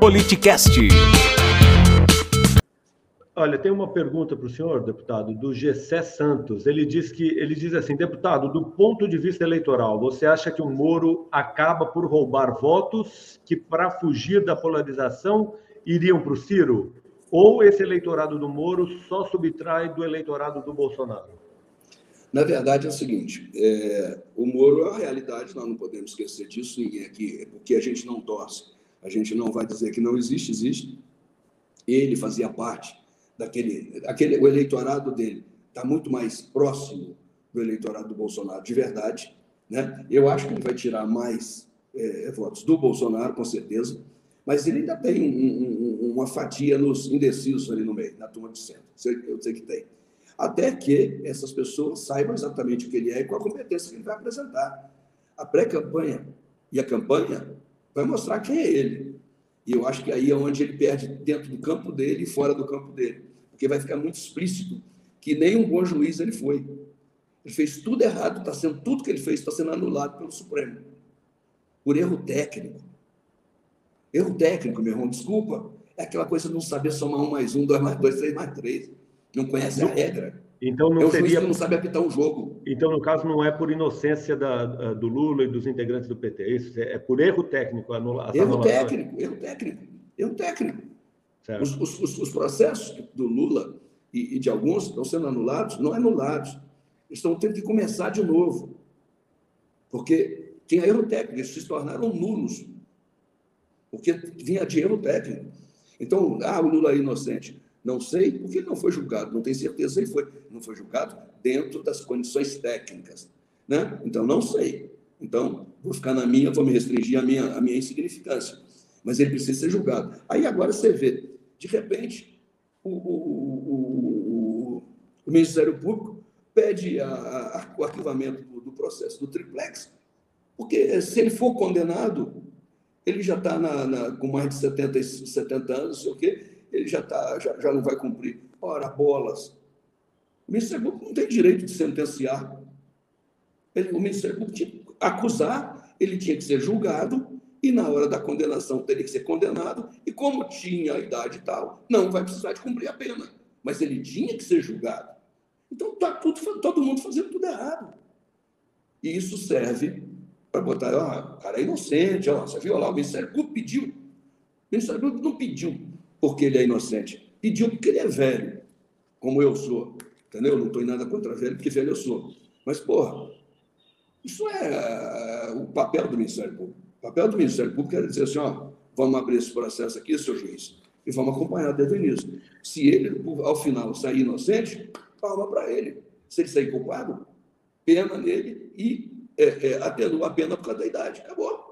Politicast. Olha, tem uma pergunta para o senhor, deputado, do Gessé Santos. Ele diz que ele diz assim, deputado, do ponto de vista eleitoral, você acha que o Moro acaba por roubar votos que, para fugir da polarização, iriam para o Ciro? Ou esse eleitorado do Moro só subtrai do eleitorado do Bolsonaro? Na verdade, é o seguinte: é, o Moro é a realidade, nós não podemos esquecer disso, ninguém aqui, porque a gente não torce, a gente não vai dizer que não existe, existe. Ele fazia parte daquele, aquele, o eleitorado dele está muito mais próximo do eleitorado do Bolsonaro, de verdade. Né? Eu acho que ele vai tirar mais é, votos do Bolsonaro, com certeza, mas ele ainda tem um, um, uma fatia nos indecisos ali no meio, na turma de centro. Eu sei que tem até que essas pessoas saibam exatamente o que ele é e qual a competência que ele vai apresentar. A pré-campanha e a campanha vai mostrar quem é ele. E eu acho que aí é onde ele perde dentro do campo dele e fora do campo dele. Porque vai ficar muito explícito que nem um bom juiz ele foi. Ele fez tudo errado, está sendo tudo que ele fez está sendo anulado pelo Supremo. Por erro técnico. Erro técnico, meu irmão, desculpa. É aquela coisa de não saber somar um mais um, dois mais dois, três mais três não conhece a regra. Então não é o seria... juiz que não sabe apitar um jogo. Então, no caso, não é por inocência da, do Lula e dos integrantes do PT, é isso? É por erro técnico. Anula... Erro técnico, erro técnico, erro técnico. Os, os, os, processos do Lula e, e, de alguns estão sendo anulados, não anulados. Estão tendo que começar de novo. Porque tinha erro técnico, eles se tornaram nulos. Porque vinha de erro técnico. Então, ah, o Lula é inocente. Não sei, porque não foi julgado, não tenho certeza se ele foi. Não foi julgado dentro das condições técnicas. Né? Então, não sei. Então, vou ficar na minha, vou me restringir à minha, à minha insignificância. Mas ele precisa ser julgado. Aí agora você vê, de repente, o, o, o, o Ministério Público pede a, a, o arquivamento do, do, processo do triplex, porque se ele for condenado, ele já está com mais de 70, 70 anos, não sei o quê, ele já, tá, já, já não vai cumprir. Ora, bolas. O Ministério Público não tem direito de sentenciar. Ele, o Ministério Público tinha que acusar, ele tinha que ser julgado, e na hora da condenação teria que ser condenado, e como tinha a idade e tal, não vai precisar de cumprir a pena. Mas ele tinha que ser julgado. Então está tudo, todo mundo fazendo tudo errado. E isso serve para botar, ó, o cara é inocente, ó, você viu lá, o Ministério Público pediu. O Ministério Público não pediu porque ele é inocente. Pediu porque ele é velho, como eu sou. Entendeu? Não estou em nada contra velho, porque velho eu sou. Mas, porra, isso é o papel do Ministério Público. O papel do Ministério Público é dizer assim, ó, vamos abrir esse processo aqui, seu juiz, e vamos acompanhar desde o início. Se ele, ao final, sair inocente, palma para ele. Se ele sair culpado, pena nele e é, é, atenua a pena por causa da idade. Acabou.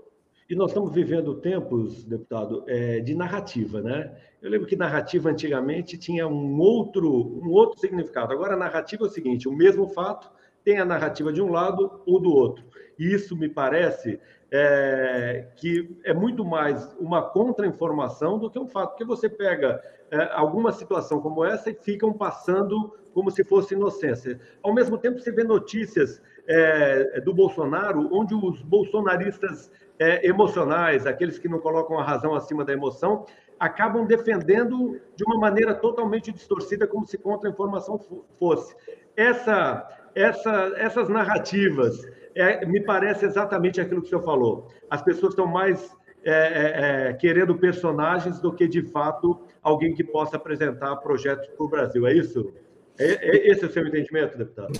E nós estamos vivendo tempos, deputado, é, de narrativa, né? Eu lembro que narrativa antigamente tinha um outro, um outro significado. Agora, narrativa é o seguinte: o mesmo fato tem a narrativa de um lado ou do outro. E isso me parece é, que é muito mais uma contra-informação do que um fato, porque você pega é, alguma situação como essa e ficam passando como se fosse inocência. Ao mesmo tempo, você vê notícias é, do Bolsonaro, onde os bolsonaristas é, emocionais, aqueles que não colocam a razão acima da emoção, acabam defendendo de uma maneira totalmente distorcida, como se contra-informação fosse. Essa, essa, essas narrativas, é, me parece exatamente aquilo que o senhor falou. As pessoas estão mais é, é, é querendo personagens do que, de fato, alguém que possa apresentar projetos para o Brasil. É isso? É, é, esse é o seu entendimento, deputado?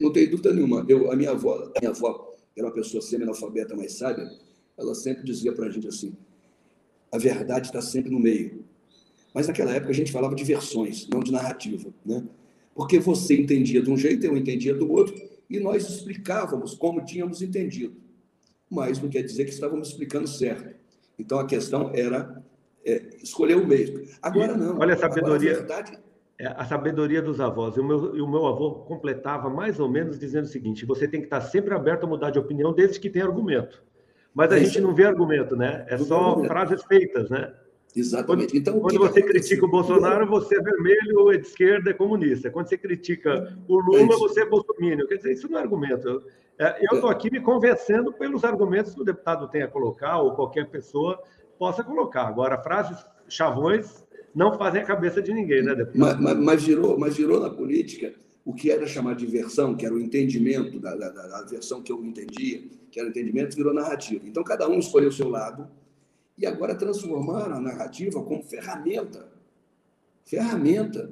Não tem dúvida nenhuma. Eu, a minha avó, a minha avó era uma pessoa semi-analfabeta, mais sábia, ela sempre dizia para a gente assim: a verdade está sempre no meio. Mas naquela época a gente falava de versões, não de narrativa, né? Porque você entendia de um jeito, eu entendia do outro, e nós explicávamos como tínhamos entendido. Mas não quer dizer que estávamos explicando certo. Então a questão era é, escolher o meio. Agora não. Olha a sabedoria. Agora, a verdade a sabedoria dos avós. E o, meu, e o meu avô completava mais ou menos dizendo o seguinte: você tem que estar sempre aberto a mudar de opinião, desde que tenha argumento. Mas a é gente não vê argumento, né? É só frases feitas, né? Exatamente. Quando, então, quando você critica o Bolsonaro, você é vermelho, é de esquerda, é comunista. Quando você critica o Lula, é você é bolsominion. Quer dizer, isso não é argumento. Eu estou aqui me convencendo pelos argumentos que o deputado tem a colocar, ou qualquer pessoa possa colocar. Agora, frases chavões não fazem a cabeça de ninguém, né, deputado? Mas, mas, mas, virou, mas virou na política o que era chamado de versão, que era o entendimento da, da, da versão que eu entendia, que era o entendimento, virou narrativa. Então, cada um escolheu o seu lado e agora transformaram a narrativa como ferramenta ferramenta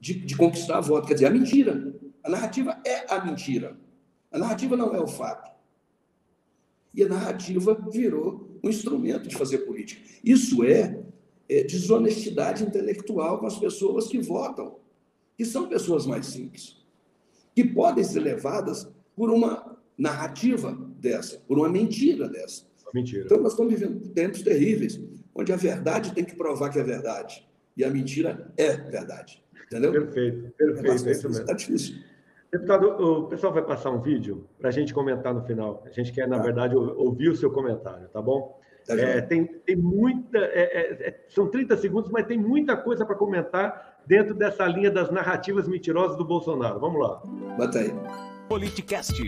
de, de conquistar voto. Quer dizer, a mentira. A narrativa é a mentira. A narrativa não é o fato. E a narrativa virou um instrumento de fazer política. Isso é, é desonestidade intelectual com as pessoas que votam, que são pessoas mais simples, que podem ser levadas por uma narrativa dessa, por uma mentira dessa. Mentira. Então, nós estamos vivendo tempos terríveis, onde a verdade tem que provar que é verdade e a mentira é verdade. Entendeu? Perfeito, perfeito. É, é isso mesmo. Está difícil. Deputado, o pessoal vai passar um vídeo para a gente comentar no final. A gente quer, na tá. verdade, ouvir o seu comentário, tá bom? Tá é, tem, tem muita. É, é, é são 30 segundos, mas tem muita coisa para comentar dentro dessa linha das narrativas mentirosas do Bolsonaro. Vamos lá. Bota aí. Politicast.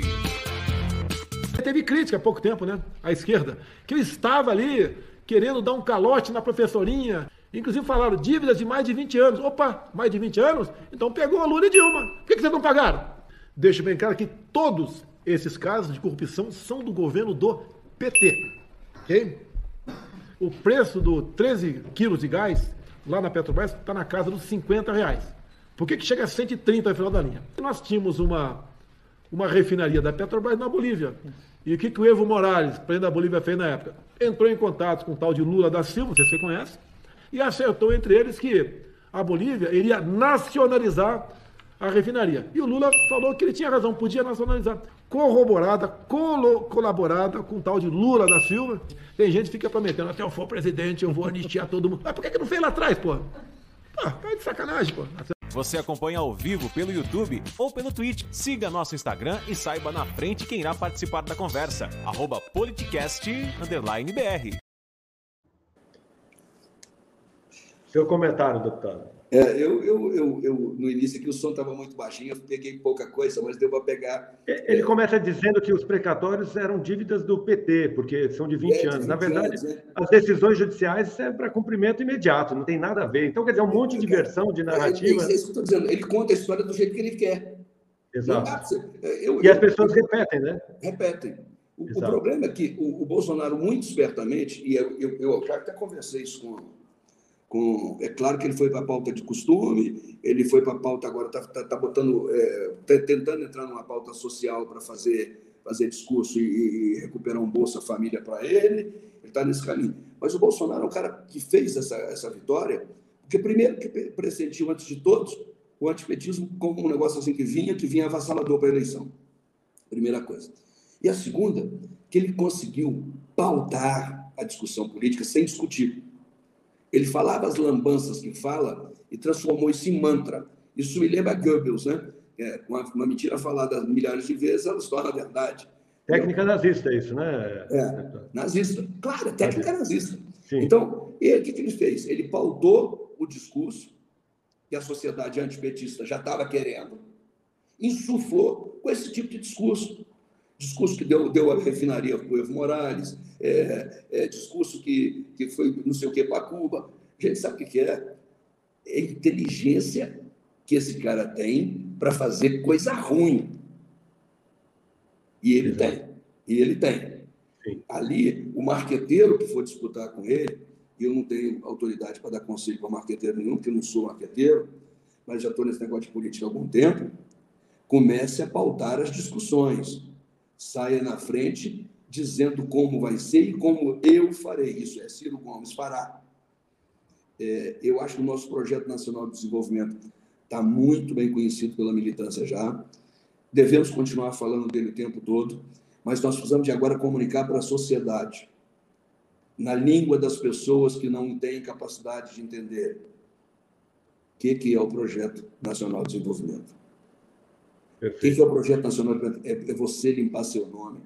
Teve crítica há pouco tempo, né? À esquerda, que eu estava ali querendo dar um calote na professorinha Inclusive falaram dívidas de mais de 20 anos. Opa, mais de 20 anos? Então pegou a Lula e Dilma. Por que, vocês não pagaram? Deixa bem claro que todos esses casos de corrupção são do governo do PT. Ok? O preço do 13 quilos de gás lá na Petrobras está na casa dos 50 reais. Por que, que chega a 130 no final da linha? Nós tínhamos uma, uma refinaria da Petrobras na Bolívia. E o que, que o Evo Morales, presidente da Bolívia, fez na época? Entrou em contato com o tal de Lula da Silva, você conhece, e acertou entre eles que a Bolívia iria nacionalizar a refinaria. E o Lula falou que ele tinha razão, podia nacionalizar. Corroborada, colo, colaborada com o tal de Lula da Silva. Tem gente que fica prometendo, até eu for presidente, eu vou anistiar todo mundo. Mas por que, que não fez lá atrás, pô? Pô, tá de sacanagem, pô. Você acompanha ao vivo pelo YouTube ou pelo Twitch. Siga nosso Instagram e saiba na frente quem irá participar da conversa. Arroba politicast_br. Seu comentário, deputado. É, eu, eu, eu, eu, no início aqui o som estava muito baixinho, eu peguei pouca coisa, mas deu para pegar. É, ele começa dizendo que os precatórios eram dívidas do PT, porque são de 20 é, anos. 20 Na verdade, anos, é. as decisões judiciais é para cumprimento imediato, não tem nada a ver. Então, quer dizer, um monte de versão, de narrativa. É, isso que eu estou dizendo. Ele conta a história do jeito que ele quer. Exato. Eu, e as pessoas repetem, né? Repetem. O, o, problema é que o, o Bolsonaro, muito espertamente, e eu, eu, eu já até conversei isso com com, é claro que ele foi para a pauta de costume, ele foi para a pauta agora, está tá, tá botando, é, tá tentando entrar numa pauta social para fazer, fazer discurso e, e, recuperar um Bolsa Família para ele, ele está nesse caminho. Mas o Bolsonaro é um cara que fez essa, essa vitória, porque primeiro que pressentiu antes de todos o antipetismo como um negócio assim que vinha, que vinha avassalador para a eleição. Primeira coisa. E a segunda, que ele conseguiu pautar a discussão política sem discutir. Ele falava as lambanças que fala e transformou isso em mantra. Isso me lembra Goebbels, né? É, uma, uma, mentira falada milhares de vezes, ela se torna verdade. Técnica nazista, isso, né? É, nazista. Claro, é técnica nazista. Sim. Então, ele, o que, que ele fez? Ele pautou o discurso que a sociedade antipetista já estava querendo, insuflou com esse tipo de discurso. Discurso que deu, deu a refinaria para o Evo Morales, é, é, discurso que, que foi não sei o que para Cuba. A gente sabe o que é? É inteligência que esse cara tem para fazer coisa ruim. E ele Exato. tem. E ele tem. Sim. Ali, o marqueteiro que for disputar com ele, e eu não tenho autoridade para dar conselho para marqueteiro nenhum, porque eu não sou marqueteiro, mas já estou nesse negócio de política há algum tempo, comece a pautar as discussões. Saia na frente dizendo como vai ser e como eu farei. Isso é Ciro Gomes fará. É, eu acho que o nosso projeto nacional de desenvolvimento está muito bem conhecido pela militância já. Devemos continuar falando dele o tempo todo, mas nós precisamos de agora comunicar para a sociedade, na língua das pessoas que não têm capacidade de entender o que, que é o projeto nacional de desenvolvimento. O que, é o projeto nacional? É, é você limpar seu nome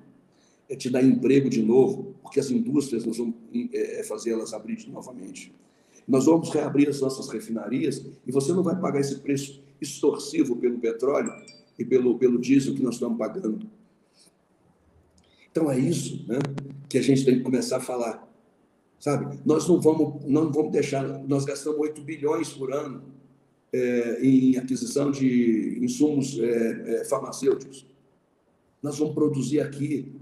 é te dar emprego de novo, porque as indústrias nós vamos é, é fazer elas abrir novamente. Nós vamos reabrir as nossas refinarias e você não vai pagar esse preço extorsivo pelo petróleo e pelo, pelo diesel que nós estamos pagando. Então é isso né, que a gente tem que começar a falar. Sabe? Nós não vamos, não vamos deixar, nós gastamos 8 bilhões por ano é, em aquisição de insumos é, farmacêuticos. Nós vamos produzir aqui,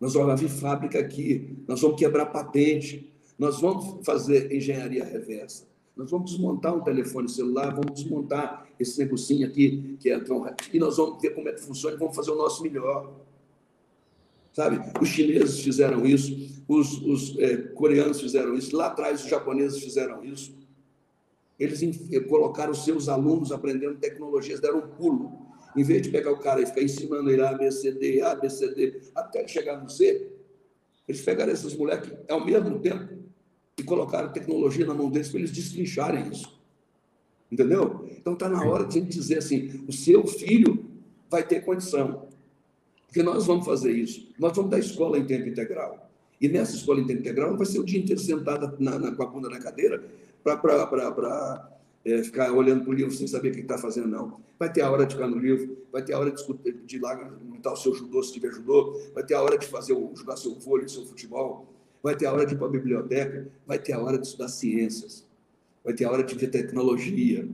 nós vamos abrir fábrica aqui, nós vamos quebrar patente, nós vamos fazer engenharia reversa, nós vamos desmontar um telefone celular, vamos desmontar esse negocinho aqui, que é tão... e nós vamos ver como é que funciona e vamos fazer o nosso melhor. Sabe? Os chineses fizeram isso, os, os é, coreanos fizeram isso, lá atrás os japoneses fizeram isso. Eles eh, colocaram seus alunos aprendendo tecnologias, deram um pulo. Em vez de pegar o cara e ficar ensinando ele A, B, C, D, A, B, C, D, até chegar no C, eles pegaram esses moleques ao mesmo tempo e colocaram tecnologia na mão deles para eles destrincharem isso. Entendeu? Então está na hora de a gente dizer assim: o seu filho vai ter condição. Porque nós vamos fazer isso. Nós vamos dar escola em tempo integral. E nessa escola em tempo integral não vai ser o dia inteiro sentada na, na, com a bunda na cadeira para é, ficar olhando para o livro sem saber o que está fazendo, não. Vai ter a hora de ficar no livro, vai ter a hora de, discutir, de ir lá o seu judô, se tiver judô, vai ter a hora de fazer o, jogar seu vôlei, seu futebol, vai ter a hora de ir para a biblioteca, vai ter a hora de estudar ciências, vai ter a hora de ver tecnologia.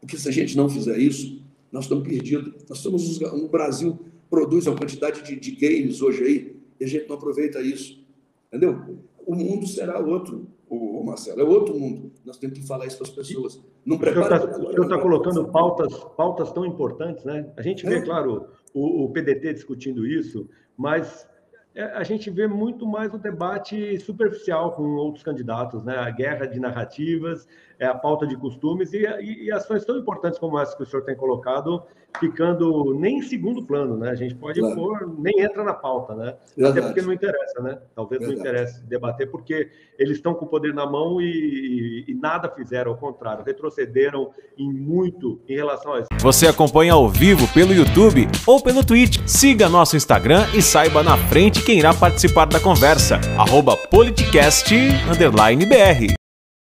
Porque se a gente não fizer isso, nós estamos perdidos. Nós estamos no Brasil produz uma quantidade de, de games hoje aí, e a gente não aproveita isso. Entendeu? O mundo será outro, o, Marcelo, é outro mundo. Nós temos que falar isso para as pessoas. Não prepara. O senhor está tá colocando pautas, pautas tão importantes, né? A gente vê, é. claro, o, o PDT discutindo isso, mas é, a gente vê muito mais o debate superficial com outros candidatos, né? A guerra de narrativas, é a pauta de costumes e, e, e ações tão importantes como essa que o senhor tem colocado ficando nem em segundo plano, né? A gente pode claro. pôr, nem entra na pauta, né? Verdade. Até porque não interessa, né? Talvez Verdade. não interesse debater, porque eles estão com o poder na mão e, e, nada fizeram, ao contrário, retrocederam em muito em relação a isso. Você acompanha ao vivo pelo YouTube ou pelo Twitch. Siga nosso Instagram e saiba na frente quem irá participar da conversa. Arroba politicast_br